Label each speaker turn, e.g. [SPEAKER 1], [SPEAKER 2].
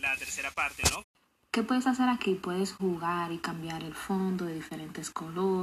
[SPEAKER 1] la tercera parte, ¿no?
[SPEAKER 2] ¿Qué puedes hacer aquí? Puedes jugar y cambiar el fondo de diferentes colores